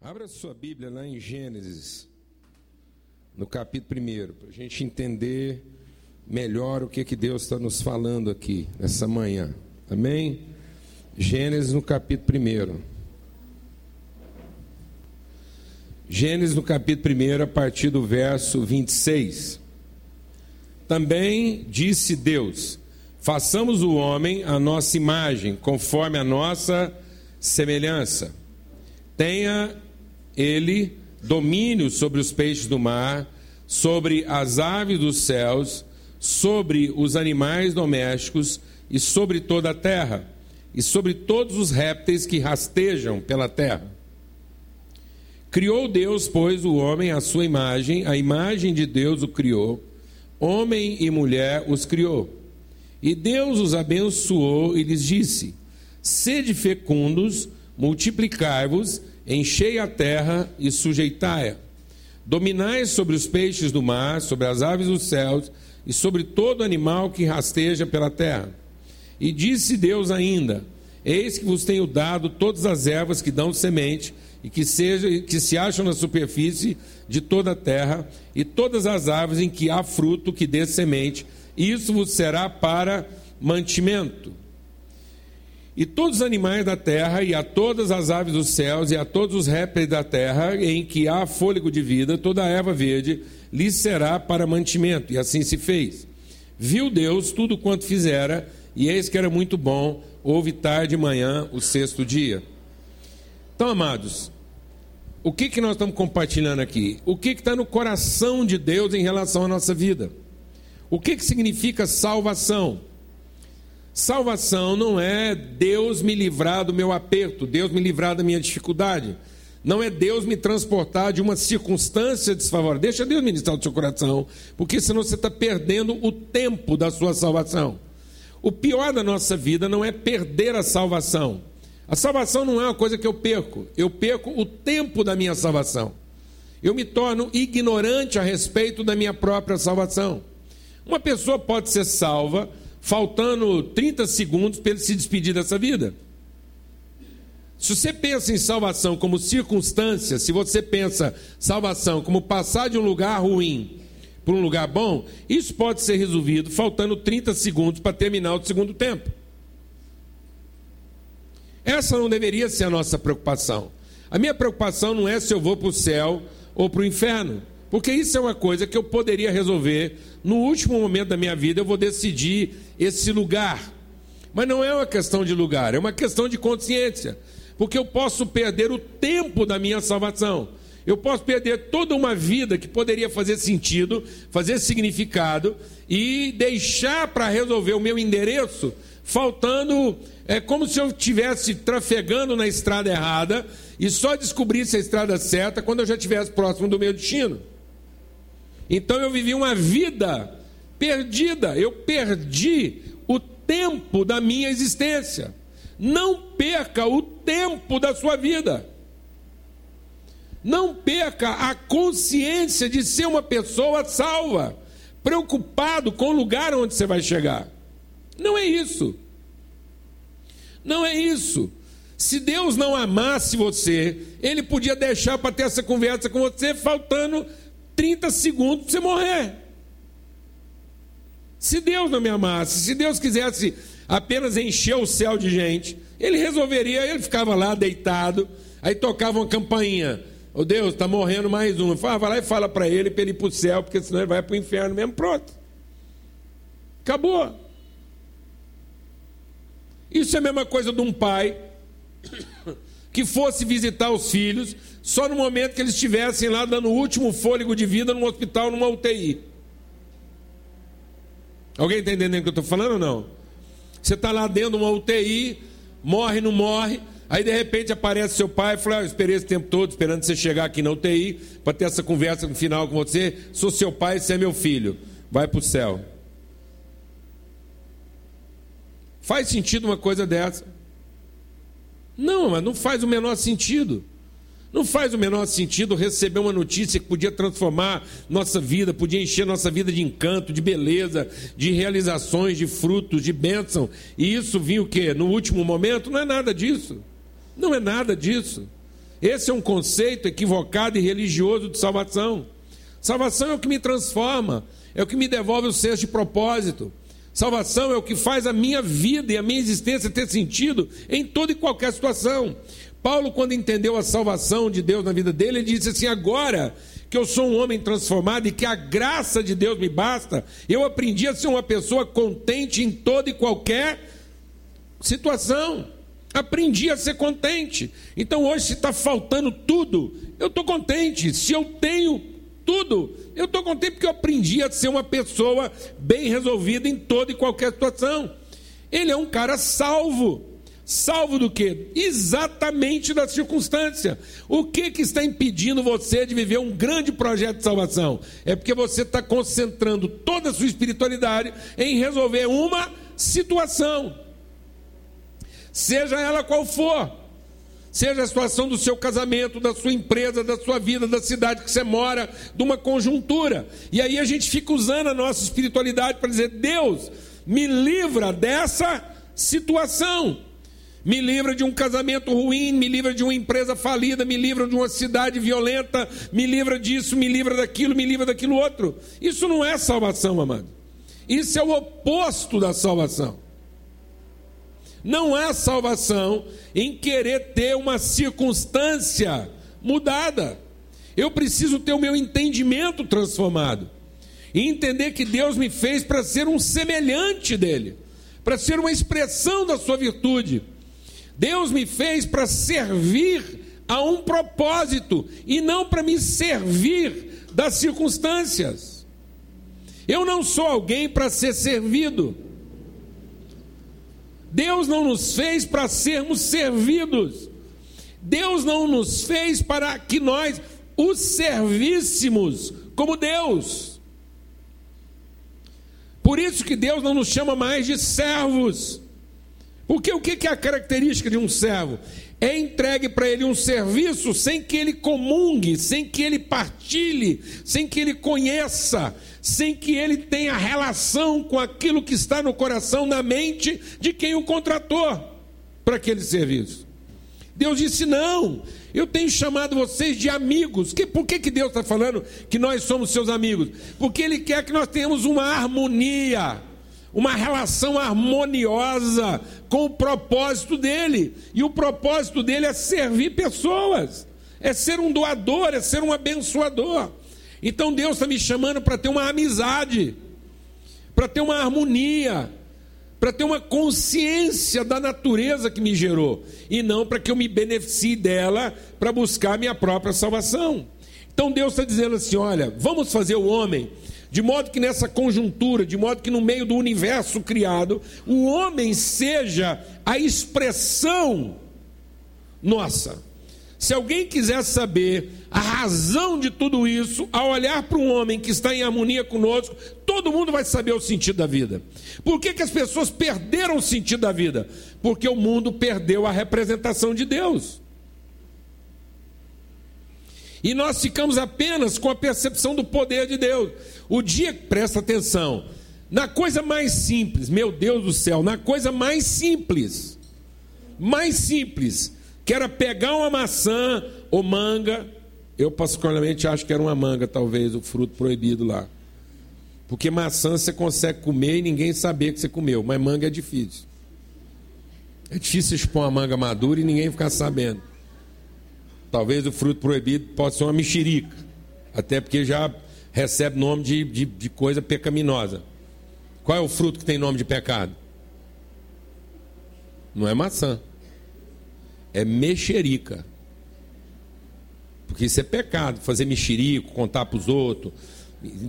Abra sua Bíblia lá em Gênesis, no capítulo 1, para a gente entender melhor o que, que Deus está nos falando aqui nessa manhã. Amém? Gênesis no capítulo 1. Gênesis no capítulo 1, a partir do verso 26. Também disse Deus: Façamos o homem a nossa imagem, conforme a nossa semelhança. Tenha ele domínio sobre os peixes do mar, sobre as aves dos céus, sobre os animais domésticos e sobre toda a terra, e sobre todos os répteis que rastejam pela terra. Criou Deus, pois, o homem à sua imagem, a imagem de Deus o criou, homem e mulher os criou. E Deus os abençoou e lhes disse: Sede fecundos, multiplicai-vos, enchei a terra e sujeitai-a. Dominai sobre os peixes do mar, sobre as aves dos céus e sobre todo animal que rasteja pela terra. E disse Deus ainda: Eis que vos tenho dado todas as ervas que dão semente e que, seja, que se acham na superfície de toda a terra, e todas as árvores em que há fruto que dê semente, isso vos será para mantimento. E todos os animais da terra, e a todas as aves dos céus, e a todos os répteis da terra, em que há fôlego de vida, toda a erva verde, lhes será para mantimento. E assim se fez. Viu Deus tudo quanto fizera, e eis que era muito bom, houve tarde e manhã o sexto dia. Então, amados, o que, que nós estamos compartilhando aqui? O que está no coração de Deus em relação à nossa vida? O que, que significa salvação? Salvação não é Deus me livrar do meu aperto, Deus me livrar da minha dificuldade. Não é Deus me transportar de uma circunstância desfavorável. Deixa Deus ministrar o seu coração, porque senão você está perdendo o tempo da sua salvação. O pior da nossa vida não é perder a salvação. A salvação não é uma coisa que eu perco, eu perco o tempo da minha salvação. Eu me torno ignorante a respeito da minha própria salvação. Uma pessoa pode ser salva faltando 30 segundos para ele se despedir dessa vida. Se você pensa em salvação como circunstância, se você pensa salvação como passar de um lugar ruim para um lugar bom, isso pode ser resolvido faltando 30 segundos para terminar o segundo tempo. Essa não deveria ser a nossa preocupação. A minha preocupação não é se eu vou para o céu ou para o inferno, porque isso é uma coisa que eu poderia resolver no último momento da minha vida. Eu vou decidir esse lugar. Mas não é uma questão de lugar, é uma questão de consciência, porque eu posso perder o tempo da minha salvação. Eu posso perder toda uma vida que poderia fazer sentido, fazer significado e deixar para resolver o meu endereço faltando. É como se eu estivesse trafegando na estrada errada e só descobrisse a estrada certa quando eu já estivesse próximo do meu destino. Então eu vivi uma vida perdida, eu perdi o tempo da minha existência. Não perca o tempo da sua vida. Não perca a consciência de ser uma pessoa salva, preocupado com o lugar onde você vai chegar. Não é isso. Não é isso. Se Deus não amasse você, Ele podia deixar para ter essa conversa com você faltando 30 segundos para você morrer. Se Deus não me amasse, se Deus quisesse apenas encher o céu de gente, Ele resolveria, ele ficava lá deitado, aí tocava uma campainha. Ô oh, Deus, está morrendo mais um. Fala, vai lá e fala para ele para ele ir para o céu, porque senão ele vai para o inferno mesmo. Pronto. Acabou. Isso é a mesma coisa de um pai que fosse visitar os filhos só no momento que eles estivessem lá dando o último fôlego de vida num hospital, numa UTI. Alguém está entendendo o que eu estou falando ou não? Você está lá dentro de uma UTI, morre, não morre, aí de repente aparece seu pai e fala: ah, Eu esperei esse tempo todo esperando você chegar aqui na UTI para ter essa conversa no final com você. Sou seu pai, você é meu filho. Vai para o céu. Faz sentido uma coisa dessa? Não, mas não faz o menor sentido. Não faz o menor sentido receber uma notícia que podia transformar nossa vida, podia encher nossa vida de encanto, de beleza, de realizações, de frutos, de bênção. E isso vinha o quê? No último momento? Não é nada disso. Não é nada disso. Esse é um conceito equivocado e religioso de salvação. Salvação é o que me transforma, é o que me devolve o senso de propósito. Salvação é o que faz a minha vida e a minha existência ter sentido em toda e qualquer situação. Paulo, quando entendeu a salvação de Deus na vida dele, ele disse assim: agora que eu sou um homem transformado e que a graça de Deus me basta, eu aprendi a ser uma pessoa contente em toda e qualquer situação. Aprendi a ser contente. Então hoje, se está faltando tudo, eu estou contente. Se eu tenho tudo, eu estou contente porque eu aprendi a ser uma pessoa bem resolvida em toda e qualquer situação. Ele é um cara salvo. Salvo do que? Exatamente da circunstância. O que, que está impedindo você de viver um grande projeto de salvação? É porque você está concentrando toda a sua espiritualidade em resolver uma situação, seja ela qual for. Seja a situação do seu casamento, da sua empresa, da sua vida, da cidade que você mora, de uma conjuntura. E aí a gente fica usando a nossa espiritualidade para dizer: Deus, me livra dessa situação me livra de um casamento ruim, me livra de uma empresa falida, me livra de uma cidade violenta, me livra disso, me livra daquilo, me livra daquilo outro. Isso não é salvação, amado. Isso é o oposto da salvação. Não é salvação em querer ter uma circunstância mudada. Eu preciso ter o meu entendimento transformado e entender que Deus me fez para ser um semelhante dele, para ser uma expressão da sua virtude Deus me fez para servir a um propósito e não para me servir das circunstâncias. Eu não sou alguém para ser servido. Deus não nos fez para sermos servidos. Deus não nos fez para que nós o servíssemos como Deus. Por isso que Deus não nos chama mais de servos. Porque o que é a característica de um servo? É entregue para ele um serviço sem que ele comungue, sem que ele partilhe, sem que ele conheça, sem que ele tenha relação com aquilo que está no coração, na mente de quem o contratou para aquele serviço. Deus disse: não, eu tenho chamado vocês de amigos. Que, por que, que Deus está falando que nós somos seus amigos? Porque Ele quer que nós tenhamos uma harmonia uma relação harmoniosa com o propósito dele. E o propósito dele é servir pessoas, é ser um doador, é ser um abençoador. Então Deus está me chamando para ter uma amizade, para ter uma harmonia, para ter uma consciência da natureza que me gerou, e não para que eu me beneficie dela para buscar minha própria salvação. Então Deus está dizendo assim: olha, vamos fazer o homem de modo que nessa conjuntura, de modo que no meio do universo criado, o homem seja a expressão nossa. Se alguém quiser saber a razão de tudo isso, ao olhar para um homem que está em harmonia conosco, todo mundo vai saber o sentido da vida. Por que, que as pessoas perderam o sentido da vida? Porque o mundo perdeu a representação de Deus. E nós ficamos apenas com a percepção do poder de Deus. O dia, presta atenção, na coisa mais simples, meu Deus do céu, na coisa mais simples, mais simples, que era pegar uma maçã ou manga, eu particularmente acho que era uma manga, talvez, o fruto proibido lá. Porque maçã você consegue comer e ninguém saber que você comeu, mas manga é difícil. É difícil expor uma manga madura e ninguém ficar sabendo. Talvez o fruto proibido possa ser uma mexerica, até porque já recebe nome de, de, de coisa pecaminosa. Qual é o fruto que tem nome de pecado? Não é maçã, é mexerica. Porque isso é pecado, fazer mexerico, contar para os outros.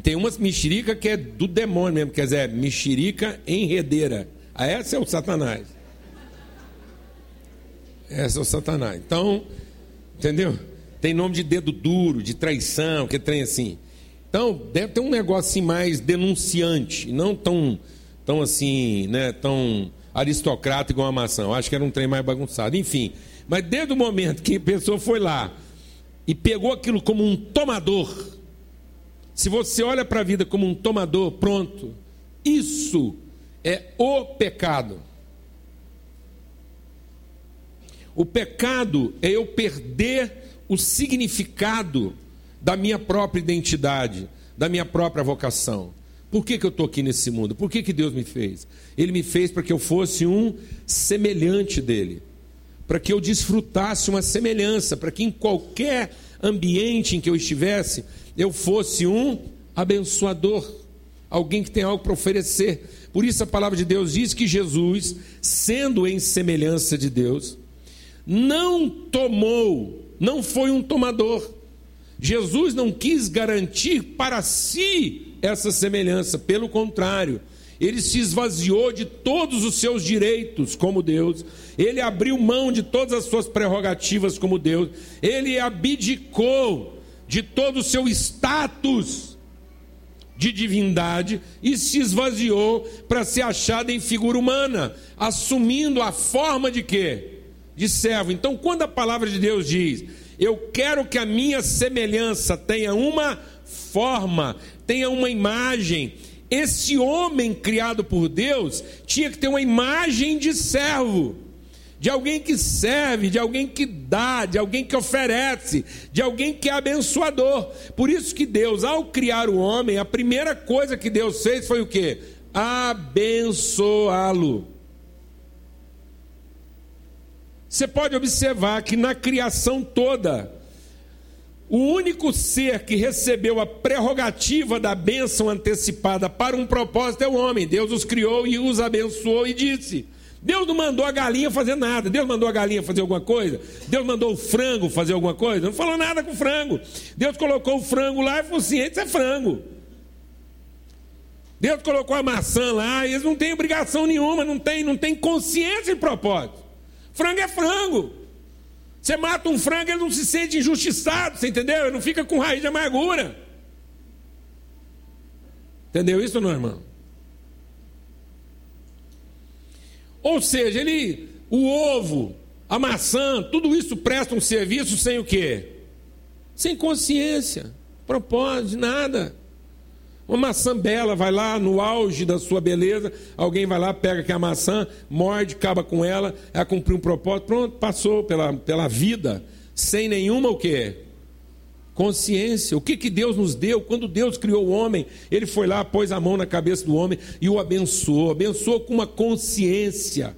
Tem umas mexerica que é do demônio mesmo, quer dizer, mexerica enredeira. Ah, essa é o Satanás. Essa é o Satanás. Então, entendeu? Tem nome de dedo duro, de traição, que trem assim. Então, deve ter um negócio assim mais denunciante, não tão, tão assim, né, tão aristocrata igual a maçã. Eu acho que era um trem mais bagunçado. Enfim, mas desde o momento que a pessoa foi lá e pegou aquilo como um tomador, se você olha para a vida como um tomador, pronto, isso é o pecado. O pecado é eu perder o significado da minha própria identidade, da minha própria vocação. Por que, que eu estou aqui nesse mundo? Por que, que Deus me fez? Ele me fez para que eu fosse um semelhante dele, para que eu desfrutasse uma semelhança, para que em qualquer ambiente em que eu estivesse, eu fosse um abençoador, alguém que tem algo para oferecer. Por isso a palavra de Deus diz que Jesus, sendo em semelhança de Deus, não tomou, não foi um tomador. Jesus não quis garantir para si essa semelhança, pelo contrário, ele se esvaziou de todos os seus direitos como Deus, ele abriu mão de todas as suas prerrogativas como Deus, ele abdicou de todo o seu status de divindade e se esvaziou para ser achado em figura humana, assumindo a forma de quê? De servo. Então, quando a palavra de Deus diz: "Eu quero que a minha semelhança tenha uma forma, tenha uma imagem", esse homem criado por Deus tinha que ter uma imagem de servo, de alguém que serve, de alguém que dá, de alguém que oferece, de alguém que é abençoador. Por isso que Deus, ao criar o homem, a primeira coisa que Deus fez foi o que? Abençoá-lo. Você pode observar que na criação toda, o único ser que recebeu a prerrogativa da bênção antecipada para um propósito é o homem. Deus os criou e os abençoou e disse: Deus não mandou a galinha fazer nada. Deus mandou a galinha fazer alguma coisa? Deus mandou o frango fazer alguma coisa? Não falou nada com o frango. Deus colocou o frango lá e falou assim: é frango. Deus colocou a maçã lá e eles não têm obrigação nenhuma, não tem, não tem consciência de propósito. Frango é frango. Você mata um frango, ele não se sente injustiçado, você entendeu? Ele não fica com raiz de amargura. Entendeu isso, não, irmão? Ou seja, ele, o ovo, a maçã, tudo isso presta um serviço sem o quê? Sem consciência, propósito, nada. Uma maçã bela, vai lá no auge da sua beleza, alguém vai lá, pega aquela maçã, morde, acaba com ela, ela cumpriu um propósito, pronto, passou pela, pela vida, sem nenhuma o quê? Consciência. O que, que Deus nos deu? Quando Deus criou o homem, Ele foi lá, pôs a mão na cabeça do homem e o abençoou. Abençoou com uma consciência.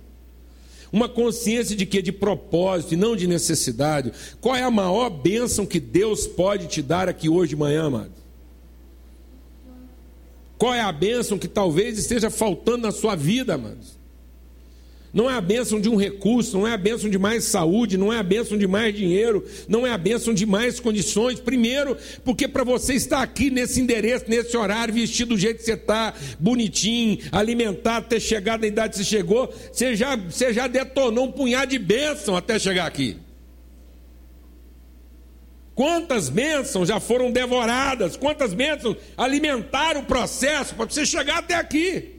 Uma consciência de que? De propósito e não de necessidade. Qual é a maior bênção que Deus pode te dar aqui hoje de manhã, amado? Qual é a bênção que talvez esteja faltando na sua vida, amados? Não é a bênção de um recurso, não é a bênção de mais saúde, não é a bênção de mais dinheiro, não é a bênção de mais condições. Primeiro, porque para você estar aqui nesse endereço, nesse horário, vestido do jeito que você está, bonitinho, alimentado, ter chegado na idade que você chegou, você já, você já detonou um punhado de bênção até chegar aqui. Quantas bênçãos já foram devoradas? Quantas bênçãos alimentaram o processo para você chegar até aqui?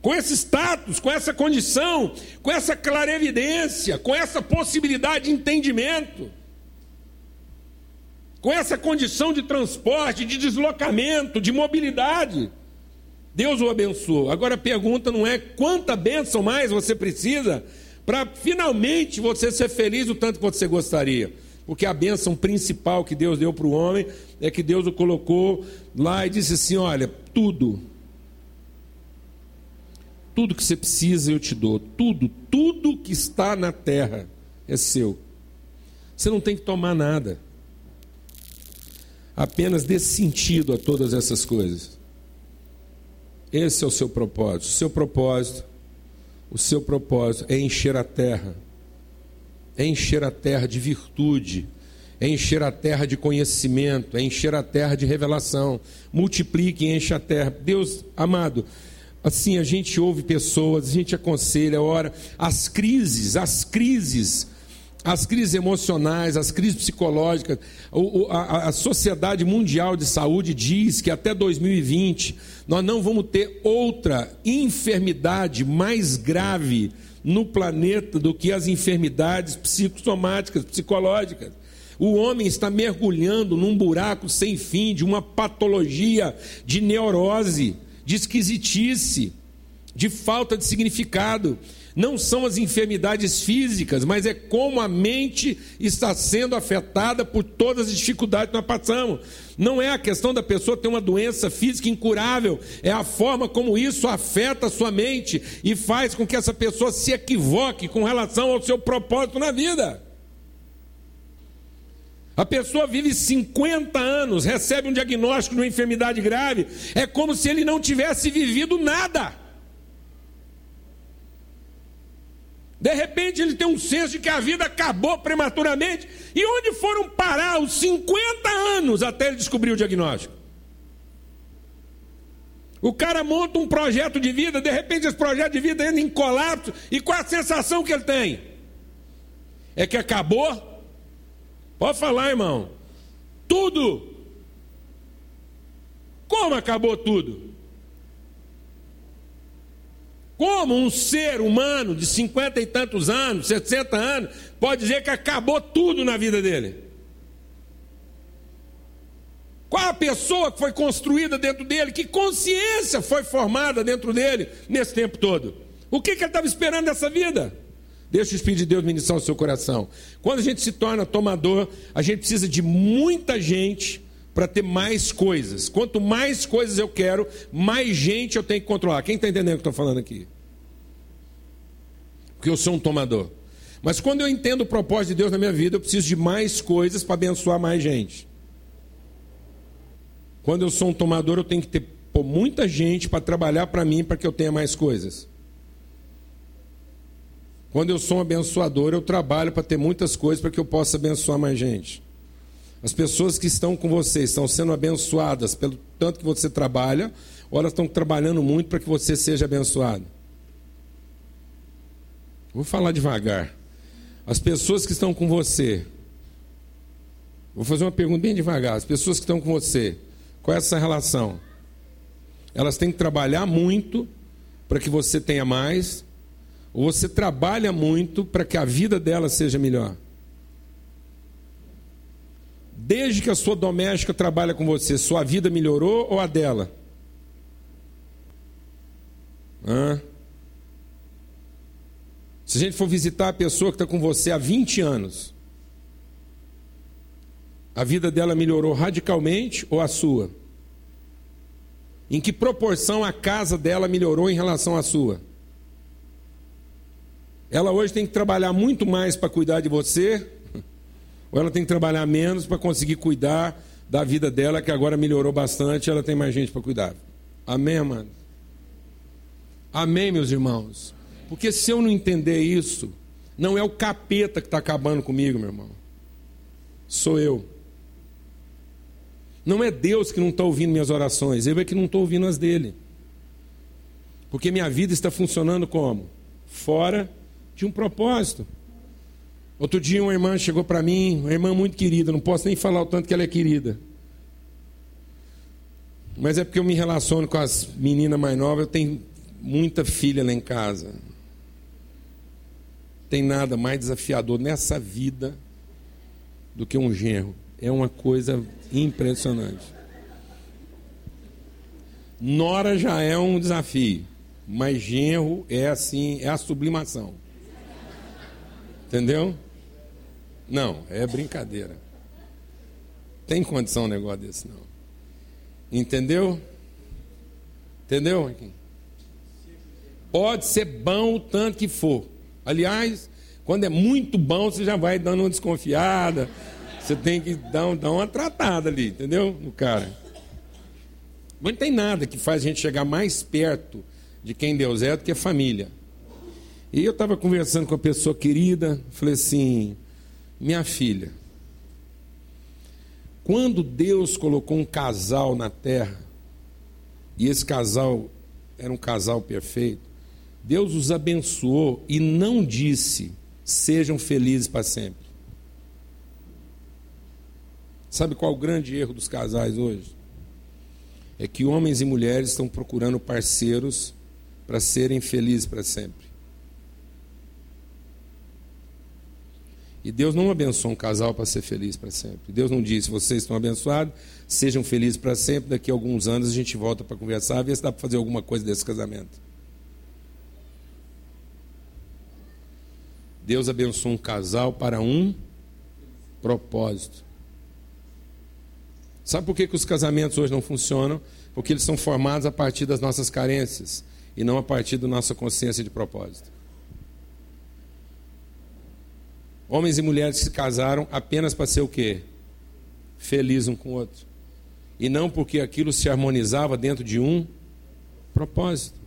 Com esse status, com essa condição, com essa clarevidência, com essa possibilidade de entendimento, com essa condição de transporte, de deslocamento, de mobilidade. Deus o abençoou. Agora a pergunta não é quanta bênção mais você precisa para finalmente você ser feliz o tanto que você gostaria porque a bênção principal que Deus deu para o homem é que Deus o colocou lá e disse assim: Olha, tudo, tudo que você precisa eu te dou, tudo, tudo que está na terra é seu. Você não tem que tomar nada, apenas dê sentido a todas essas coisas. Esse é o seu propósito. O seu propósito, o seu propósito é encher a terra é encher a terra de virtude, é encher a terra de conhecimento, é encher a terra de revelação. Multiplique e enche a terra. Deus amado, assim a gente ouve pessoas, a gente aconselha, ora, as crises, as crises, as crises emocionais, as crises psicológicas, a, Sociedade Mundial de Saúde diz que até 2020 nós não vamos ter outra enfermidade mais grave no planeta do que as enfermidades psicossomáticas, psicológicas. O homem está mergulhando num buraco sem fim de uma patologia de neurose, de esquisitice, de falta de significado. não são as enfermidades físicas, mas é como a mente está sendo afetada por todas as dificuldades que nós passamos. Não é a questão da pessoa ter uma doença física incurável, é a forma como isso afeta a sua mente e faz com que essa pessoa se equivoque com relação ao seu propósito na vida. A pessoa vive 50 anos, recebe um diagnóstico de uma enfermidade grave, é como se ele não tivesse vivido nada. De repente ele tem um senso de que a vida acabou prematuramente. E onde foram parar os 50 anos até ele descobrir o diagnóstico? O cara monta um projeto de vida, de repente esse projeto de vida entra em colapso, e qual a sensação que ele tem? É que acabou Pode falar, irmão. Tudo. Como acabou tudo? Como um ser humano de cinquenta e tantos anos, 60 anos, pode dizer que acabou tudo na vida dele? Qual a pessoa que foi construída dentro dele? Que consciência foi formada dentro dele nesse tempo todo? O que, que ele estava esperando dessa vida? Deixa o Espírito de Deus ministrar o seu coração. Quando a gente se torna tomador, a gente precisa de muita gente para ter mais coisas. Quanto mais coisas eu quero, mais gente eu tenho que controlar. Quem está entendendo o que eu estou falando aqui? Porque eu sou um tomador. Mas quando eu entendo o propósito de Deus na minha vida, eu preciso de mais coisas para abençoar mais gente. Quando eu sou um tomador, eu tenho que ter pô, muita gente para trabalhar para mim para que eu tenha mais coisas. Quando eu sou um abençoador, eu trabalho para ter muitas coisas para que eu possa abençoar mais gente. As pessoas que estão com você estão sendo abençoadas pelo tanto que você trabalha, ou elas estão trabalhando muito para que você seja abençoado. Vou falar devagar. As pessoas que estão com você, vou fazer uma pergunta bem devagar. As pessoas que estão com você, qual é essa relação? Elas têm que trabalhar muito para que você tenha mais, ou você trabalha muito para que a vida dela seja melhor? Desde que a sua doméstica trabalha com você, sua vida melhorou ou a dela? Hã? Se a gente for visitar a pessoa que está com você há 20 anos, a vida dela melhorou radicalmente ou a sua? Em que proporção a casa dela melhorou em relação à sua? Ela hoje tem que trabalhar muito mais para cuidar de você, ou ela tem que trabalhar menos para conseguir cuidar da vida dela, que agora melhorou bastante, ela tem mais gente para cuidar. Amém, amado? Amém, meus irmãos? Porque se eu não entender isso, não é o capeta que está acabando comigo, meu irmão. Sou eu. Não é Deus que não está ouvindo minhas orações, eu é que não estou ouvindo as dele. Porque minha vida está funcionando como? Fora de um propósito. Outro dia uma irmã chegou para mim, uma irmã muito querida, não posso nem falar o tanto que ela é querida. Mas é porque eu me relaciono com as meninas mais novas, eu tenho muita filha lá em casa. Tem nada mais desafiador nessa vida do que um genro. É uma coisa impressionante. Nora já é um desafio, mas genro é assim, é a sublimação. Entendeu? Não, é brincadeira. Tem condição um negócio desse, não. Entendeu? Entendeu, Pode ser bom o tanto que for. Aliás, quando é muito bom, você já vai dando uma desconfiada. Você tem que dar, dar uma tratada ali, entendeu? No cara. Mas não tem nada que faz a gente chegar mais perto de quem Deus é do que a família. E eu estava conversando com uma pessoa querida, falei assim: minha filha, quando Deus colocou um casal na terra, e esse casal era um casal perfeito, Deus os abençoou e não disse: sejam felizes para sempre. Sabe qual é o grande erro dos casais hoje? É que homens e mulheres estão procurando parceiros para serem felizes para sempre. E Deus não abençoa um casal para ser feliz para sempre. Deus não disse, vocês estão abençoados, sejam felizes para sempre, daqui a alguns anos a gente volta para conversar, ver se dá para fazer alguma coisa desse casamento. Deus abençoa um casal para um propósito. Sabe por que, que os casamentos hoje não funcionam? Porque eles são formados a partir das nossas carências e não a partir da nossa consciência de propósito. Homens e mulheres se casaram apenas para ser o quê? Feliz um com o outro. E não porque aquilo se harmonizava dentro de um propósito.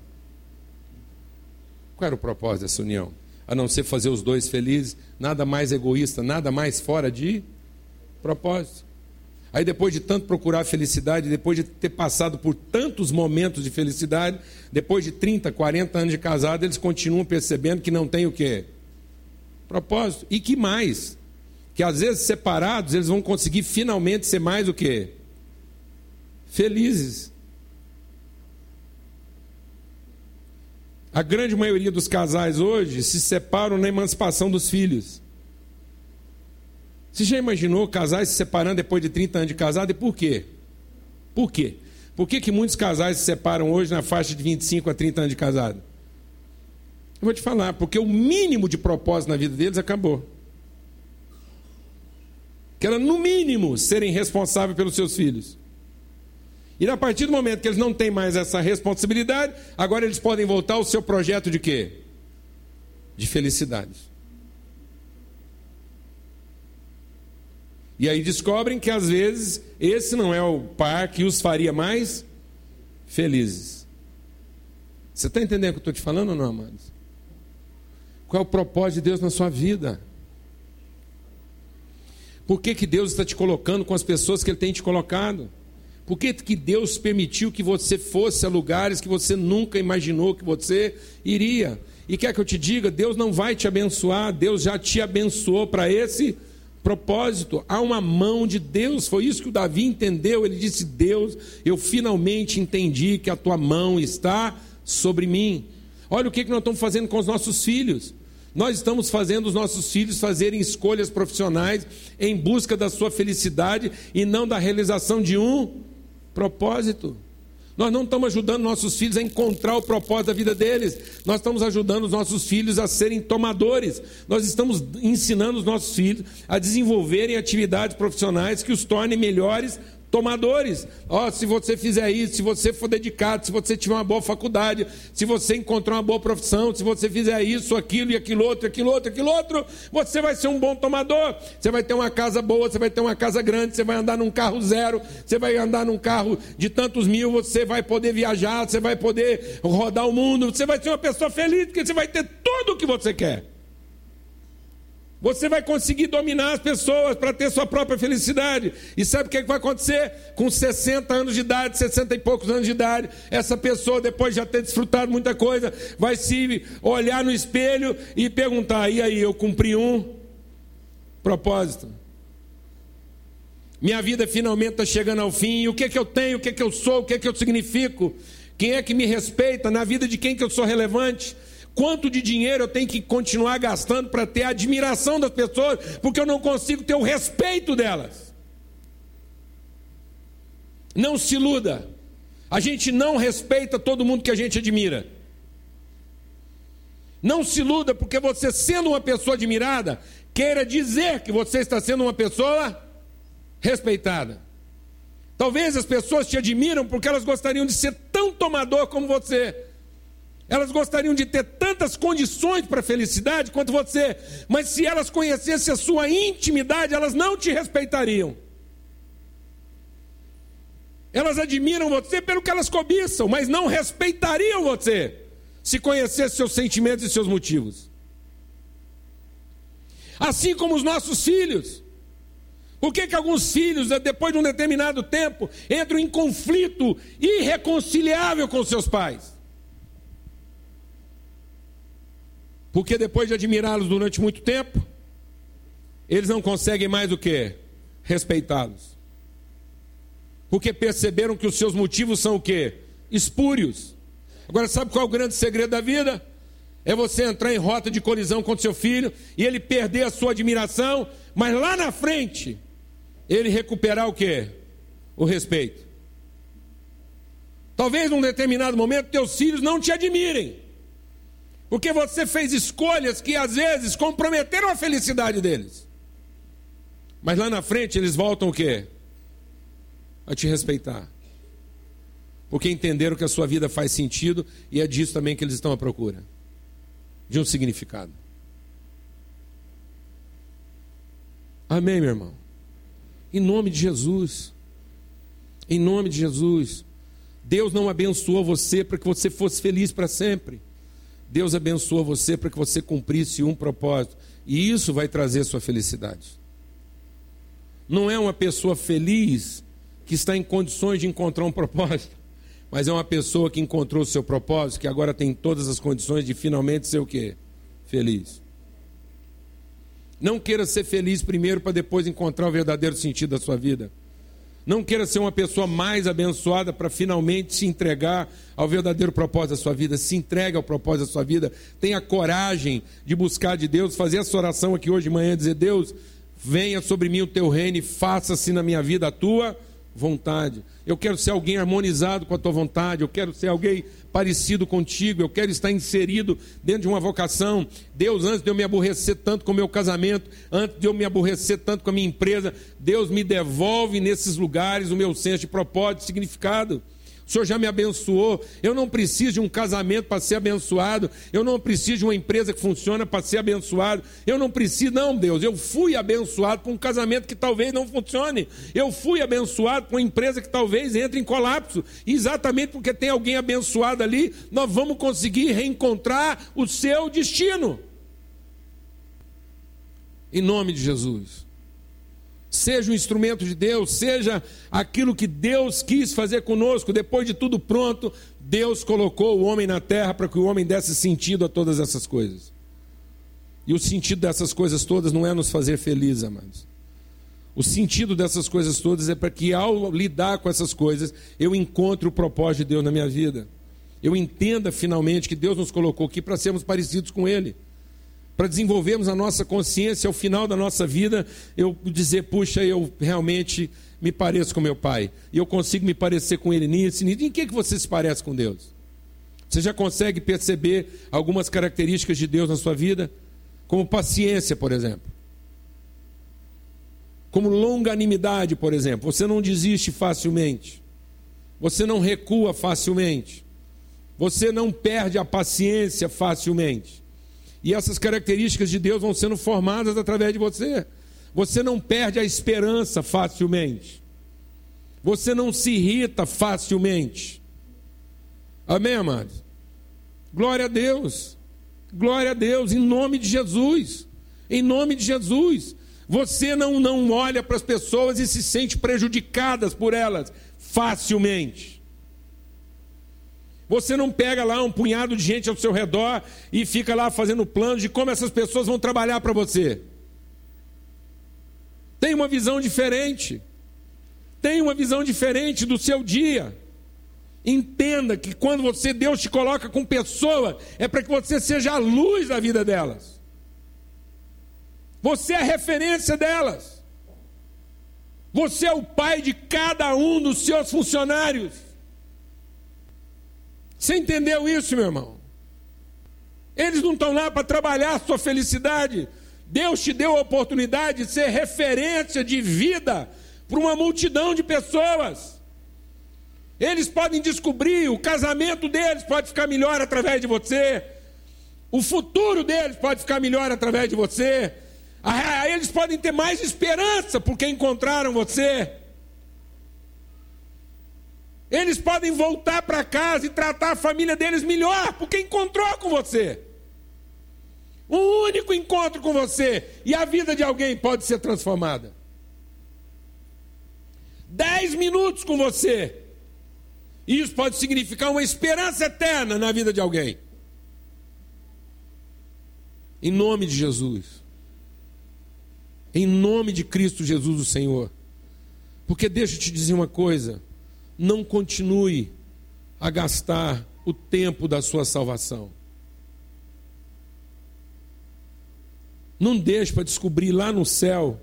Qual era o propósito dessa união? A não ser fazer os dois felizes, nada mais egoísta, nada mais fora de propósito. Aí depois de tanto procurar felicidade, depois de ter passado por tantos momentos de felicidade, depois de 30, 40 anos de casado, eles continuam percebendo que não tem o quê? Propósito. E que mais? Que às vezes separados eles vão conseguir finalmente ser mais o quê? Felizes. A grande maioria dos casais hoje se separam na emancipação dos filhos. Você já imaginou casais se separando depois de 30 anos de casado? E por quê? Por quê? Por que, que muitos casais se separam hoje na faixa de 25 a 30 anos de casado? Eu vou te falar, porque o mínimo de propósito na vida deles acabou. Que era, no mínimo, serem responsáveis pelos seus filhos. E a partir do momento que eles não têm mais essa responsabilidade, agora eles podem voltar ao seu projeto de quê? De felicidade. E aí descobrem que às vezes esse não é o par que os faria mais felizes. Você está entendendo o que eu estou te falando ou não, amados? Qual é o propósito de Deus na sua vida? Por que, que Deus está te colocando com as pessoas que Ele tem te colocado? Por que, que Deus permitiu que você fosse a lugares que você nunca imaginou que você iria? E quer que eu te diga, Deus não vai te abençoar, Deus já te abençoou para esse propósito, há uma mão de Deus, foi isso que o Davi entendeu. Ele disse: Deus, eu finalmente entendi que a tua mão está sobre mim. Olha o que nós estamos fazendo com os nossos filhos. Nós estamos fazendo os nossos filhos fazerem escolhas profissionais em busca da sua felicidade e não da realização de um propósito. Nós não estamos ajudando nossos filhos a encontrar o propósito da vida deles. Nós estamos ajudando os nossos filhos a serem tomadores. Nós estamos ensinando os nossos filhos a desenvolverem atividades profissionais que os tornem melhores tomadores. Ó, oh, se você fizer isso, se você for dedicado, se você tiver uma boa faculdade, se você encontrar uma boa profissão, se você fizer isso, aquilo e aquilo outro, aquilo outro, aquilo outro, você vai ser um bom tomador. Você vai ter uma casa boa, você vai ter uma casa grande, você vai andar num carro zero, você vai andar num carro de tantos mil, você vai poder viajar, você vai poder rodar o mundo, você vai ser uma pessoa feliz, porque você vai ter tudo o que você quer. Você vai conseguir dominar as pessoas para ter sua própria felicidade. E sabe o que, é que vai acontecer? Com 60 anos de idade, 60 e poucos anos de idade, essa pessoa, depois de já ter desfrutado muita coisa, vai se olhar no espelho e perguntar: e aí, eu cumpri um propósito? Minha vida finalmente está chegando ao fim. O que, é que eu tenho? O que, é que eu sou? O que, é que eu significo? Quem é que me respeita? Na vida de quem que eu sou relevante? Quanto de dinheiro eu tenho que continuar gastando para ter a admiração das pessoas, porque eu não consigo ter o respeito delas? Não se iluda. A gente não respeita todo mundo que a gente admira. Não se iluda, porque você, sendo uma pessoa admirada, queira dizer que você está sendo uma pessoa respeitada. Talvez as pessoas te admiram porque elas gostariam de ser tão tomador como você. Elas gostariam de ter tantas condições para felicidade quanto você, mas se elas conhecessem a sua intimidade, elas não te respeitariam. Elas admiram você pelo que elas cobiçam, mas não respeitariam você se conhecessem seus sentimentos e seus motivos. Assim como os nossos filhos. Por que, que alguns filhos, depois de um determinado tempo, entram em conflito irreconciliável com seus pais? Porque depois de admirá-los durante muito tempo, eles não conseguem mais o que? Respeitá-los. Porque perceberam que os seus motivos são o que? Espúrios. Agora, sabe qual é o grande segredo da vida? É você entrar em rota de colisão com seu filho e ele perder a sua admiração, mas lá na frente ele recuperar o que? O respeito. Talvez num determinado momento teus filhos não te admirem. Porque você fez escolhas que às vezes comprometeram a felicidade deles. Mas lá na frente eles voltam o quê? A te respeitar. Porque entenderam que a sua vida faz sentido e é disso também que eles estão à procura de um significado. Amém, meu irmão? Em nome de Jesus. Em nome de Jesus. Deus não abençoou você para que você fosse feliz para sempre. Deus abençoou você para que você cumprisse um propósito. E isso vai trazer sua felicidade. Não é uma pessoa feliz que está em condições de encontrar um propósito, mas é uma pessoa que encontrou o seu propósito, que agora tem todas as condições de finalmente ser o quê? Feliz. Não queira ser feliz primeiro para depois encontrar o verdadeiro sentido da sua vida. Não queira ser uma pessoa mais abençoada para finalmente se entregar ao verdadeiro propósito da sua vida. Se entregue ao propósito da sua vida. Tenha coragem de buscar de Deus, fazer essa oração aqui hoje de manhã, dizer: Deus, venha sobre mim o teu reino e faça-se na minha vida a tua vontade. Eu quero ser alguém harmonizado com a tua vontade. Eu quero ser alguém parecido contigo. Eu quero estar inserido dentro de uma vocação. Deus, antes de eu me aborrecer tanto com o meu casamento, antes de eu me aborrecer tanto com a minha empresa, Deus me devolve nesses lugares o meu senso de propósito, significado. O Senhor já me abençoou. Eu não preciso de um casamento para ser abençoado. Eu não preciso de uma empresa que funciona para ser abençoado. Eu não preciso, não, Deus. Eu fui abençoado com um casamento que talvez não funcione. Eu fui abençoado com uma empresa que talvez entre em colapso. Exatamente porque tem alguém abençoado ali, nós vamos conseguir reencontrar o seu destino. Em nome de Jesus seja um instrumento de Deus, seja aquilo que Deus quis fazer conosco, depois de tudo pronto, Deus colocou o homem na terra para que o homem desse sentido a todas essas coisas. E o sentido dessas coisas todas não é nos fazer felizes, amados. O sentido dessas coisas todas é para que ao lidar com essas coisas, eu encontre o propósito de Deus na minha vida. Eu entenda finalmente que Deus nos colocou aqui para sermos parecidos com Ele para desenvolvermos a nossa consciência ao final da nossa vida, eu dizer, puxa, eu realmente me pareço com meu pai, e eu consigo me parecer com ele nisso, nisso. Em que, que você se parece com Deus? Você já consegue perceber algumas características de Deus na sua vida? Como paciência, por exemplo. Como longanimidade, por exemplo. Você não desiste facilmente. Você não recua facilmente. Você não perde a paciência facilmente. E essas características de Deus vão sendo formadas através de você. Você não perde a esperança facilmente. Você não se irrita facilmente. Amém, amados? Glória a Deus. Glória a Deus, em nome de Jesus. Em nome de Jesus. Você não, não olha para as pessoas e se sente prejudicadas por elas facilmente. Você não pega lá um punhado de gente ao seu redor e fica lá fazendo planos de como essas pessoas vão trabalhar para você. Tem uma visão diferente. Tem uma visão diferente do seu dia. Entenda que quando você Deus te coloca com pessoa, é para que você seja a luz da vida delas. Você é a referência delas. Você é o pai de cada um dos seus funcionários. Você entendeu isso, meu irmão? Eles não estão lá para trabalhar a sua felicidade. Deus te deu a oportunidade de ser referência de vida para uma multidão de pessoas. Eles podem descobrir, o casamento deles pode ficar melhor através de você. O futuro deles pode ficar melhor através de você. Aí eles podem ter mais esperança porque encontraram você. Eles podem voltar para casa e tratar a família deles melhor, porque encontrou com você. Um único encontro com você e a vida de alguém pode ser transformada. Dez minutos com você. Isso pode significar uma esperança eterna na vida de alguém. Em nome de Jesus. Em nome de Cristo Jesus, o Senhor. Porque deixa eu te dizer uma coisa não continue a gastar o tempo da sua salvação. Não deixe para descobrir lá no céu.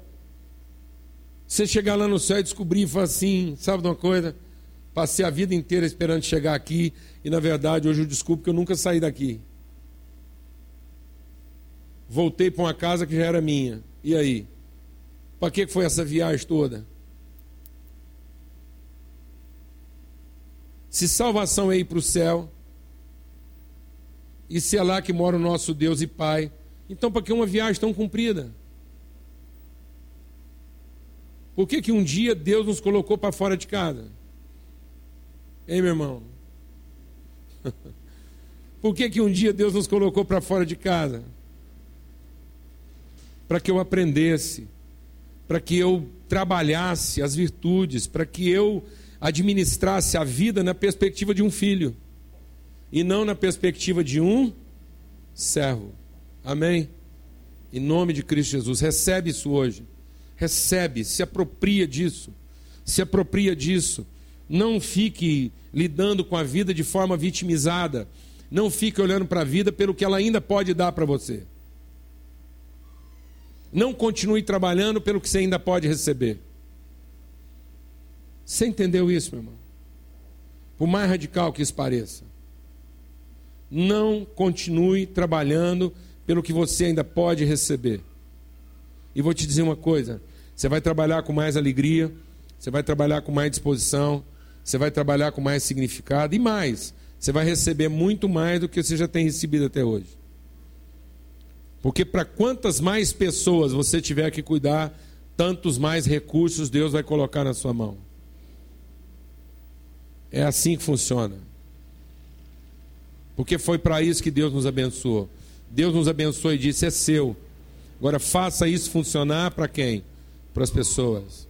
Você chegar lá no céu e descobrir e falar assim, sabe de uma coisa? Passei a vida inteira esperando chegar aqui e na verdade hoje eu descubro que eu nunca saí daqui. voltei para uma casa que já era minha. E aí? Para que foi essa viagem toda? Se salvação é ir para o céu, e se é lá que mora o nosso Deus e Pai, então para que uma viagem tão comprida? Por que, que um dia Deus nos colocou para fora de casa? Hein, meu irmão? Por que, que um dia Deus nos colocou para fora de casa? Para que eu aprendesse, para que eu trabalhasse as virtudes, para que eu administrasse a vida na perspectiva de um filho e não na perspectiva de um servo. Amém? Em nome de Cristo Jesus, recebe isso hoje. Recebe, se apropria disso. Se apropria disso. Não fique lidando com a vida de forma vitimizada. Não fique olhando para a vida pelo que ela ainda pode dar para você. Não continue trabalhando pelo que você ainda pode receber. Você entendeu isso, meu irmão? Por mais radical que isso pareça. Não continue trabalhando pelo que você ainda pode receber. E vou te dizer uma coisa: você vai trabalhar com mais alegria, você vai trabalhar com mais disposição, você vai trabalhar com mais significado e mais, você vai receber muito mais do que você já tem recebido até hoje. Porque para quantas mais pessoas você tiver que cuidar, tantos mais recursos Deus vai colocar na sua mão. É assim que funciona. Porque foi para isso que Deus nos abençoou. Deus nos abençoou e disse: é seu. Agora faça isso funcionar para quem? Para as pessoas.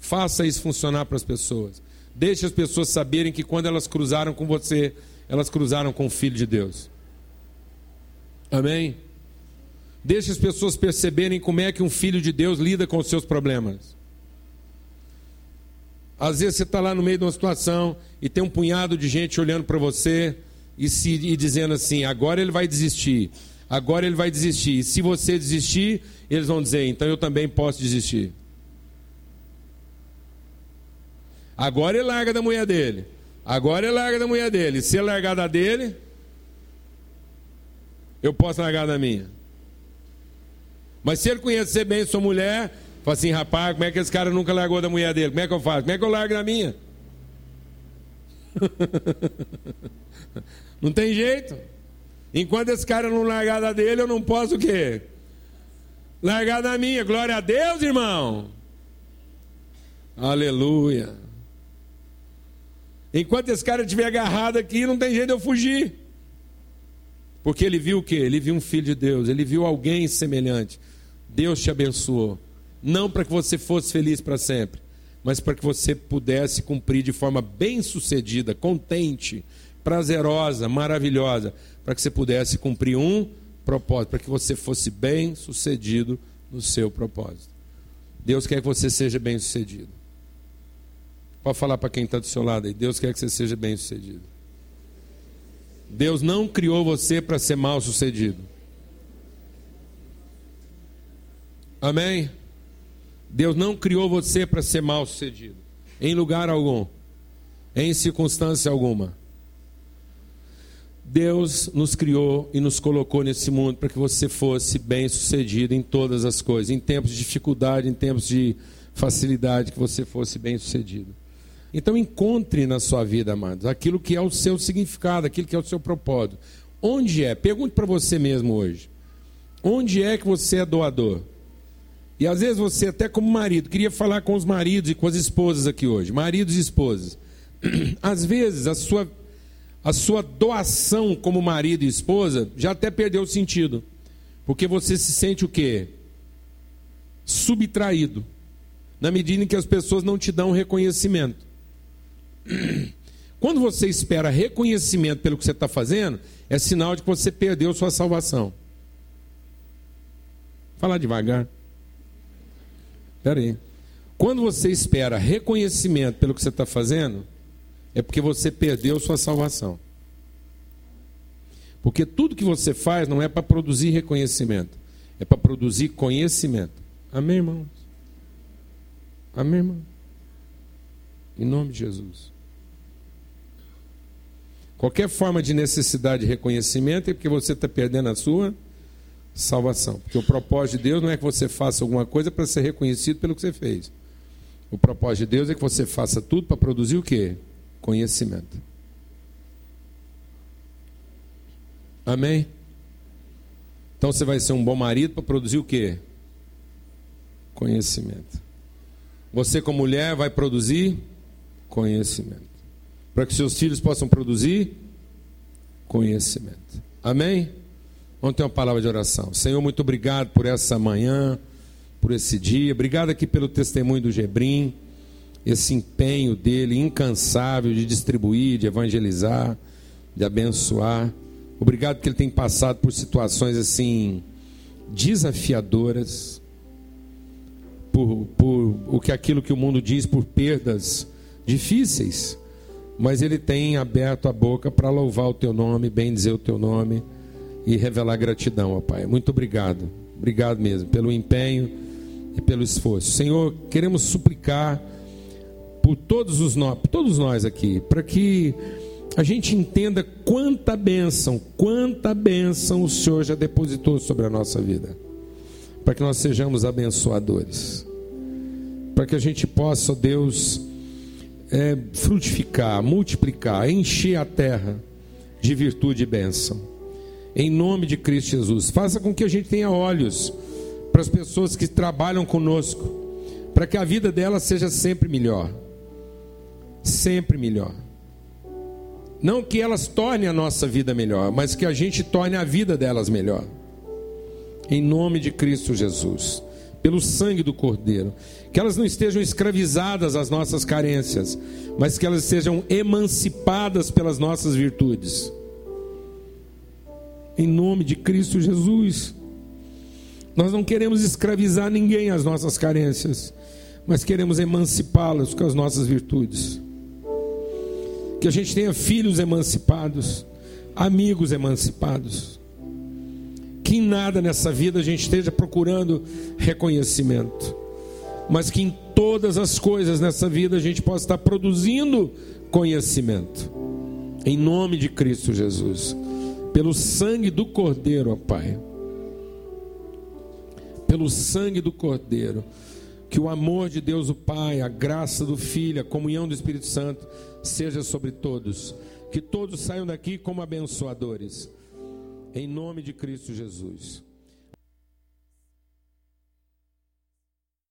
Faça isso funcionar para as pessoas. Deixe as pessoas saberem que quando elas cruzaram com você, elas cruzaram com o Filho de Deus. Amém? Deixe as pessoas perceberem como é que um filho de Deus lida com os seus problemas. Às vezes você está lá no meio de uma situação e tem um punhado de gente olhando para você e, se, e dizendo assim: agora ele vai desistir, agora ele vai desistir. E se você desistir, eles vão dizer: então eu também posso desistir. Agora ele larga da mulher dele. Agora ele larga da mulher dele. Se ele largar da dele, eu posso largar da minha. Mas se ele conhecer bem sua mulher, fala assim, rapaz, como é que esse cara nunca largou da mulher dele? Como é que eu faço? Como é que eu largo da minha? Não tem jeito. Enquanto esse cara não largar da dele, eu não posso o quê? Largar da minha. Glória a Deus, irmão. Aleluia. Enquanto esse cara estiver agarrado aqui, não tem jeito de eu fugir. Porque ele viu o quê? Ele viu um filho de Deus, ele viu alguém semelhante. Deus te abençoou. Não para que você fosse feliz para sempre, mas para que você pudesse cumprir de forma bem sucedida, contente, prazerosa, maravilhosa, para que você pudesse cumprir um propósito, para que você fosse bem sucedido no seu propósito. Deus quer que você seja bem sucedido. Pode falar para quem está do seu lado aí. Deus quer que você seja bem sucedido. Deus não criou você para ser mal sucedido. Amém? Deus não criou você para ser mal sucedido. Em lugar algum. Em circunstância alguma. Deus nos criou e nos colocou nesse mundo para que você fosse bem sucedido em todas as coisas, em tempos de dificuldade, em tempos de facilidade, que você fosse bem sucedido. Então encontre na sua vida, amados, aquilo que é o seu significado, aquilo que é o seu propósito. Onde é? Pergunte para você mesmo hoje. Onde é que você é doador? E às vezes você, até como marido, queria falar com os maridos e com as esposas aqui hoje, maridos e esposas. Às vezes a sua a sua doação como marido e esposa já até perdeu o sentido. Porque você se sente o quê? Subtraído. Na medida em que as pessoas não te dão reconhecimento. Quando você espera reconhecimento pelo que você está fazendo, é sinal de que você perdeu sua salvação. Falar devagar. Espera aí. Quando você espera reconhecimento pelo que você está fazendo, é porque você perdeu sua salvação. Porque tudo que você faz não é para produzir reconhecimento, é para produzir conhecimento. Amém, irmãos? Amém, irmão? Em nome de Jesus. Qualquer forma de necessidade de reconhecimento é porque você está perdendo a sua salvação. Porque o propósito de Deus não é que você faça alguma coisa para ser reconhecido pelo que você fez. O propósito de Deus é que você faça tudo para produzir o quê? Conhecimento. Amém? Então você vai ser um bom marido para produzir o quê? Conhecimento. Você, como mulher, vai produzir conhecimento. Para que seus filhos possam produzir conhecimento. Amém? Vamos ter uma palavra de oração. Senhor, muito obrigado por essa manhã, por esse dia. Obrigado aqui pelo testemunho do Gebrim, esse empenho dele incansável de distribuir, de evangelizar, de abençoar. Obrigado que ele tem passado por situações assim desafiadoras, por, por o que aquilo que o mundo diz por perdas difíceis, mas ele tem aberto a boca para louvar o teu nome, bem dizer o teu nome e revelar gratidão, ó Pai. Muito obrigado. Obrigado mesmo pelo empenho e pelo esforço. Senhor, queremos suplicar por todos os nós, todos nós aqui, para que a gente entenda quanta bênção, quanta bênção o Senhor já depositou sobre a nossa vida. Para que nós sejamos abençoadores. Para que a gente possa, Deus, é, frutificar, multiplicar, encher a terra de virtude e bênção em nome de Cristo Jesus. Faça com que a gente tenha olhos para as pessoas que trabalham conosco, para que a vida delas seja sempre melhor. Sempre melhor. Não que elas tornem a nossa vida melhor, mas que a gente torne a vida delas melhor. Em nome de Cristo Jesus, pelo sangue do Cordeiro. Que elas não estejam escravizadas às nossas carências, mas que elas sejam emancipadas pelas nossas virtudes em nome de Cristo Jesus. Nós não queremos escravizar ninguém às nossas carências, mas queremos emancipá-las com as nossas virtudes. Que a gente tenha filhos emancipados, amigos emancipados. Que em nada nessa vida a gente esteja procurando reconhecimento, mas que em todas as coisas nessa vida a gente possa estar produzindo conhecimento. Em nome de Cristo Jesus pelo sangue do Cordeiro, ó Pai. Pelo sangue do Cordeiro. Que o amor de Deus, o Pai, a graça do Filho, a comunhão do Espírito Santo seja sobre todos. Que todos saiam daqui como abençoadores. Em nome de Cristo Jesus.